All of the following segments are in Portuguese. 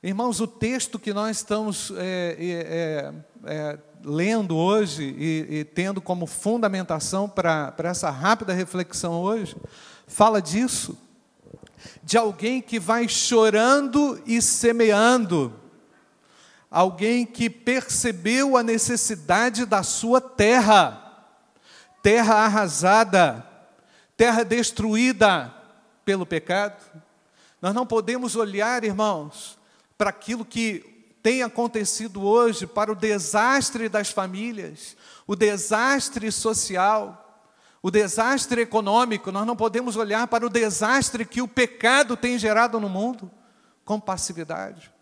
Irmãos, o texto que nós estamos é, é, é, lendo hoje e, e, tendo como fundamentação para essa rápida reflexão hoje, fala disso, de alguém que vai chorando e semeando, alguém que percebeu a necessidade da sua terra, terra arrasada, terra destruída pelo pecado. Nós não podemos olhar, irmãos, para aquilo que tem acontecido hoje, para o desastre das famílias, o desastre social, o desastre econômico, nós não podemos olhar para o desastre que o pecado tem gerado no mundo com passividade.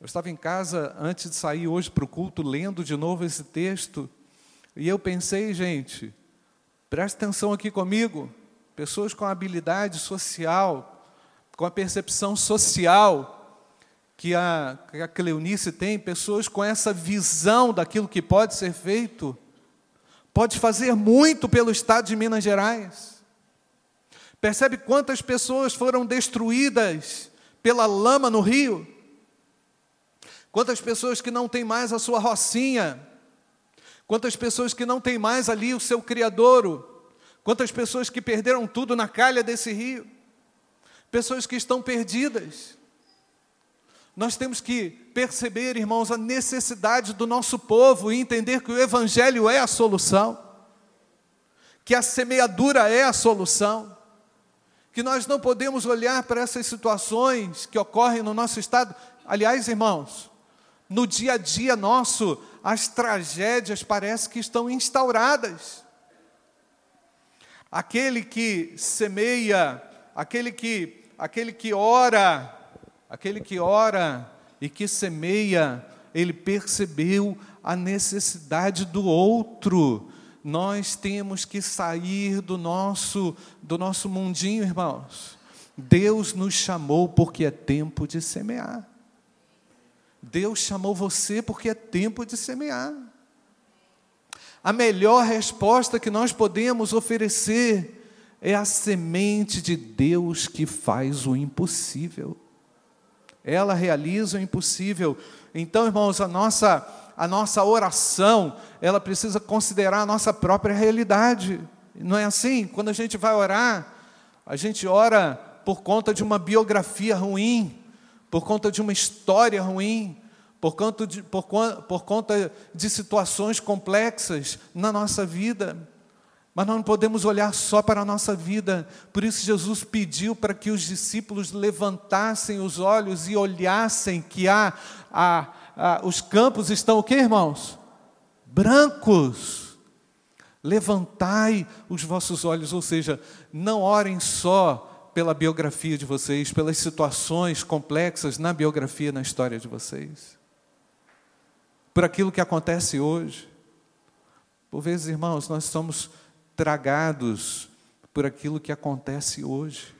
Eu estava em casa antes de sair hoje para o culto, lendo de novo esse texto, e eu pensei, gente, preste atenção aqui comigo, pessoas com habilidade social, com a percepção social que a, que a Cleonice tem, pessoas com essa visão daquilo que pode ser feito, pode fazer muito pelo Estado de Minas Gerais. Percebe quantas pessoas foram destruídas pela lama no rio? Quantas pessoas que não têm mais a sua rocinha? Quantas pessoas que não têm mais ali o seu criadouro? Quantas pessoas que perderam tudo na calha desse rio? Pessoas que estão perdidas. Nós temos que perceber, irmãos, a necessidade do nosso povo e entender que o Evangelho é a solução, que a semeadura é a solução, que nós não podemos olhar para essas situações que ocorrem no nosso estado. Aliás, irmãos, no dia a dia nosso, as tragédias parecem que estão instauradas. Aquele que semeia aquele que, aquele que ora, aquele que ora e que semeia, ele percebeu a necessidade do outro. Nós temos que sair do nosso do nosso mundinho, irmãos. Deus nos chamou porque é tempo de semear. Deus chamou você porque é tempo de semear. A melhor resposta que nós podemos oferecer é a semente de Deus que faz o impossível. Ela realiza o impossível. Então, irmãos, a nossa a nossa oração, ela precisa considerar a nossa própria realidade. Não é assim? Quando a gente vai orar, a gente ora por conta de uma biografia ruim, por conta de uma história ruim, por conta de, por, por conta de situações complexas na nossa vida. Mas nós não podemos olhar só para a nossa vida. Por isso, Jesus pediu para que os discípulos levantassem os olhos e olhassem que há, há, há os campos estão o que, irmãos? Brancos. Levantai os vossos olhos, ou seja, não orem só pela biografia de vocês, pelas situações complexas na biografia, na história de vocês, por aquilo que acontece hoje. Por vezes, irmãos, nós somos tragados por aquilo que acontece hoje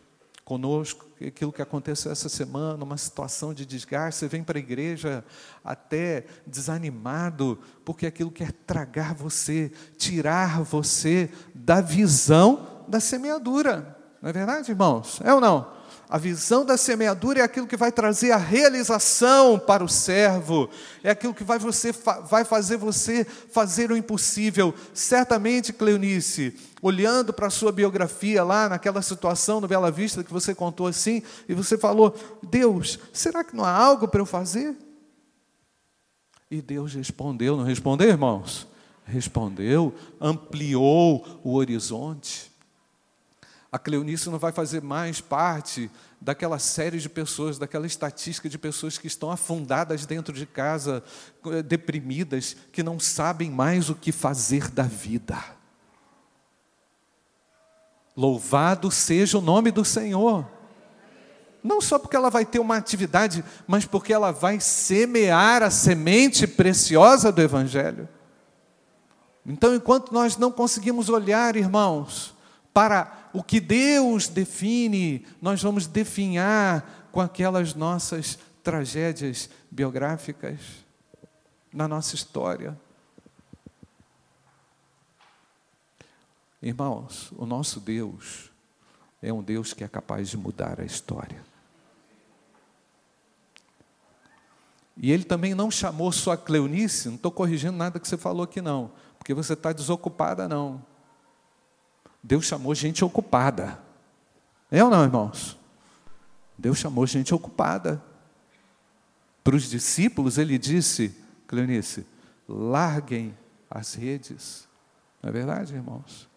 conosco, aquilo que aconteceu essa semana, uma situação de desgaste, você vem para a igreja até desanimado, porque aquilo quer tragar você, tirar você da visão da semeadura. Não é verdade, irmãos? É ou não? A visão da semeadura é aquilo que vai trazer a realização para o servo, é aquilo que vai, você, vai fazer você fazer o impossível. Certamente, Cleonice, olhando para a sua biografia lá, naquela situação no Bela Vista que você contou assim, e você falou: Deus, será que não há algo para eu fazer? E Deus respondeu, não respondeu, irmãos? Respondeu, ampliou o horizonte. A Cleonice não vai fazer mais parte daquela série de pessoas, daquela estatística de pessoas que estão afundadas dentro de casa, eh, deprimidas, que não sabem mais o que fazer da vida. Louvado seja o nome do Senhor. Não só porque ela vai ter uma atividade, mas porque ela vai semear a semente preciosa do Evangelho. Então, enquanto nós não conseguimos olhar, irmãos, para o que Deus define, nós vamos definhar com aquelas nossas tragédias biográficas na nossa história. Irmãos, o nosso Deus é um Deus que é capaz de mudar a história. E ele também não chamou só a Cleonice, não estou corrigindo nada que você falou aqui não, porque você está desocupada não. Deus chamou gente ocupada. É ou não, irmãos? Deus chamou gente ocupada. Para os discípulos, ele disse, Cleonice, larguem as redes. Não é verdade, irmãos?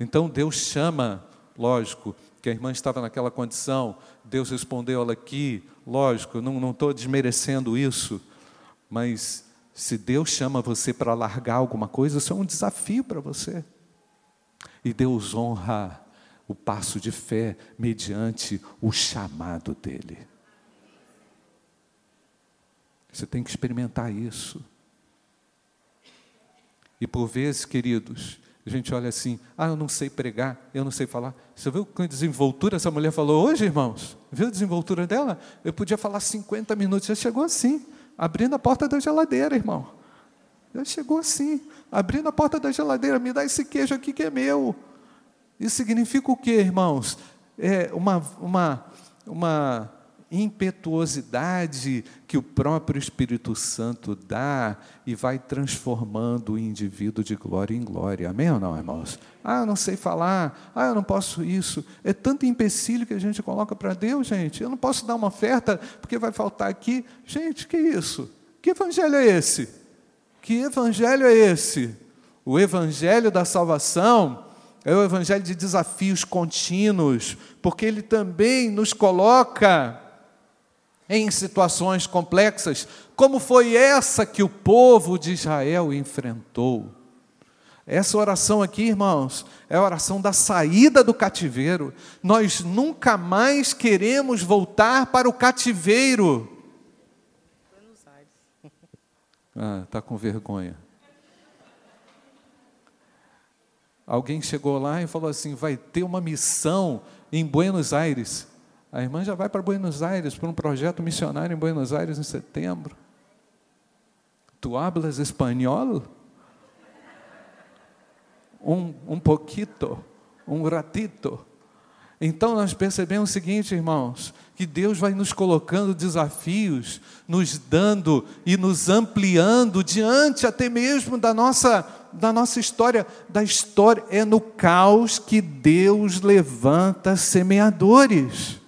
Então Deus chama, lógico, que a irmã estava naquela condição, Deus respondeu ela aqui, lógico, não estou desmerecendo isso, mas se Deus chama você para largar alguma coisa, isso é um desafio para você. E Deus honra o passo de fé mediante o chamado dele. Você tem que experimentar isso. E por vezes, queridos, a gente olha assim: ah, eu não sei pregar, eu não sei falar. Você viu que desenvoltura essa mulher falou hoje, irmãos? Viu a desenvoltura dela? Eu podia falar 50 minutos, já chegou assim, abrindo a porta da geladeira, irmão. Já chegou assim, abrindo a porta da geladeira, me dá esse queijo aqui que é meu. Isso significa o quê, irmãos? É uma, uma, uma impetuosidade que o próprio Espírito Santo dá e vai transformando o indivíduo de glória em glória. Amém ou não, irmãos? Ah, eu não sei falar. Ah, eu não posso isso. É tanto empecilho que a gente coloca para Deus, gente. Eu não posso dar uma oferta porque vai faltar aqui. Gente, que isso? Que evangelho é esse? Que evangelho é esse? O evangelho da salvação é o evangelho de desafios contínuos, porque ele também nos coloca em situações complexas, como foi essa que o povo de Israel enfrentou. Essa oração aqui, irmãos, é a oração da saída do cativeiro. Nós nunca mais queremos voltar para o cativeiro. Ah, está com vergonha. Alguém chegou lá e falou assim: vai ter uma missão em Buenos Aires. A irmã já vai para Buenos Aires, para um projeto missionário em Buenos Aires em setembro. Tu hablas espanhol? Um, um pouquito, um ratito. Então nós percebemos o seguinte, irmãos, que Deus vai nos colocando desafios, nos dando e nos ampliando diante até mesmo da nossa da nossa história, da história é no caos que Deus levanta semeadores.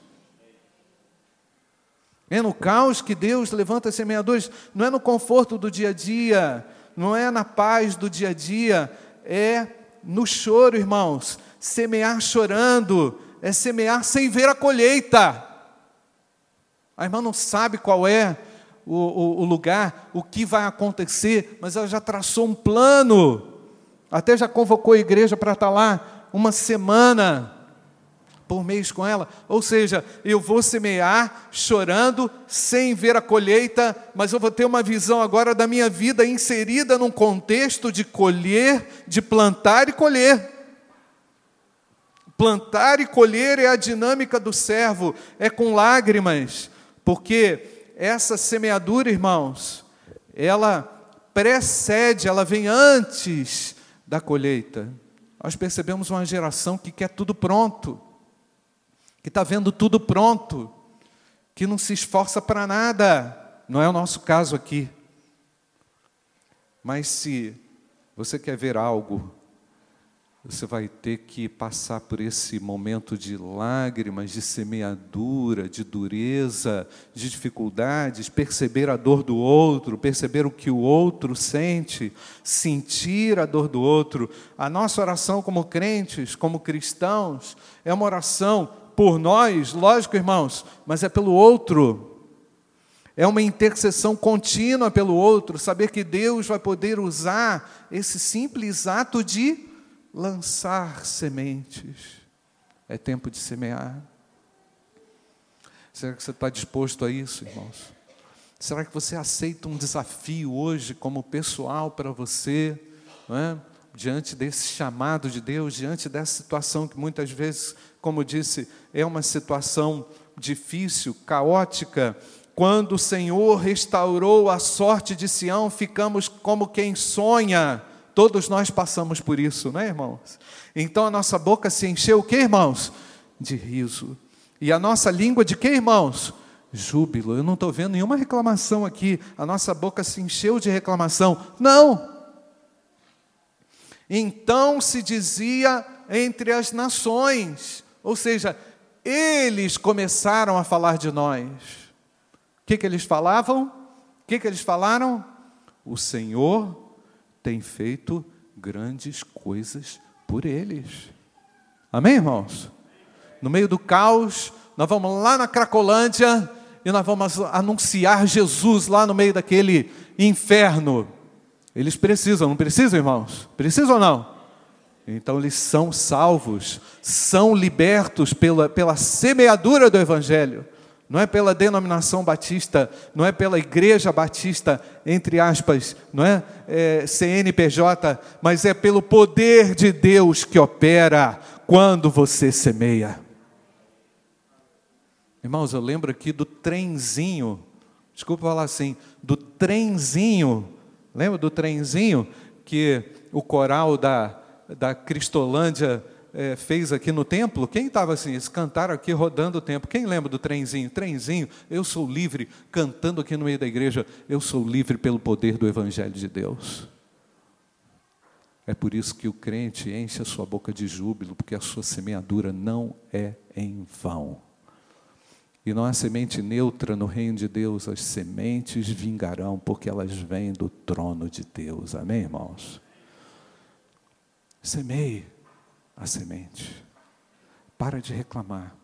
É no caos que Deus levanta semeadores, não é no conforto do dia a dia, não é na paz do dia a dia, é no choro, irmãos. Semear chorando é semear sem ver a colheita. A irmã não sabe qual é o, o, o lugar, o que vai acontecer, mas ela já traçou um plano, até já convocou a igreja para estar lá uma semana por mês com ela. Ou seja, eu vou semear chorando, sem ver a colheita, mas eu vou ter uma visão agora da minha vida inserida num contexto de colher, de plantar e colher. Plantar e colher é a dinâmica do servo, é com lágrimas, porque essa semeadura, irmãos, ela precede, ela vem antes da colheita. Nós percebemos uma geração que quer tudo pronto que está vendo tudo pronto, que não se esforça para nada. Não é o nosso caso aqui. Mas se você quer ver algo, você vai ter que passar por esse momento de lágrimas, de semeadura, de dureza, de dificuldades, perceber a dor do outro, perceber o que o outro sente, sentir a dor do outro. A nossa oração como crentes, como cristãos, é uma oração por nós, lógico, irmãos, mas é pelo outro. É uma intercessão contínua pelo outro, saber que Deus vai poder usar esse simples ato de lançar sementes. É tempo de semear. Será que você está disposto a isso, irmãos? Será que você aceita um desafio hoje como pessoal para você? É? diante desse chamado de Deus, diante dessa situação que muitas vezes, como disse, é uma situação difícil, caótica. Quando o Senhor restaurou a sorte de Sião, ficamos como quem sonha. Todos nós passamos por isso, não é, irmãos? Então a nossa boca se encheu o que, irmãos? De riso. E a nossa língua de que, irmãos? júbilo. Eu não estou vendo nenhuma reclamação aqui. A nossa boca se encheu de reclamação. Não! Então se dizia entre as nações, ou seja, eles começaram a falar de nós. O que, que eles falavam? O que, que eles falaram? O Senhor tem feito grandes coisas por eles. Amém, irmãos? No meio do caos, nós vamos lá na Cracolândia e nós vamos anunciar Jesus lá no meio daquele inferno. Eles precisam, não precisam, irmãos? Precisam ou não? Então eles são salvos, são libertos pela, pela semeadura do Evangelho. Não é pela denominação batista, não é pela igreja batista, entre aspas, não é, é CNPJ, mas é pelo poder de Deus que opera quando você semeia. Irmãos, eu lembro aqui do trenzinho, desculpa falar assim, do trenzinho, lembra do trenzinho que o coral da, da Cristolândia é, fez aqui no templo? Quem estava assim? Eles cantaram aqui rodando o templo. Quem lembra do trenzinho? Trenzinho, eu sou livre, cantando aqui no meio da igreja, eu sou livre pelo poder do Evangelho de Deus. É por isso que o crente enche a sua boca de júbilo, porque a sua semeadura não é em vão. E não há semente neutra no reino de Deus, as sementes vingarão, porque elas vêm do trono de Deus. Amém, irmãos? Semeie a semente. Para de reclamar.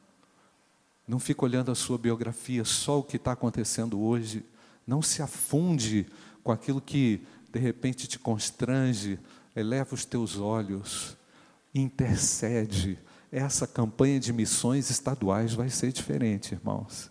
Não fique olhando a sua biografia, só o que está acontecendo hoje. Não se afunde com aquilo que de repente te constrange. Eleva os teus olhos, intercede. Essa campanha de missões estaduais vai ser diferente, irmãos.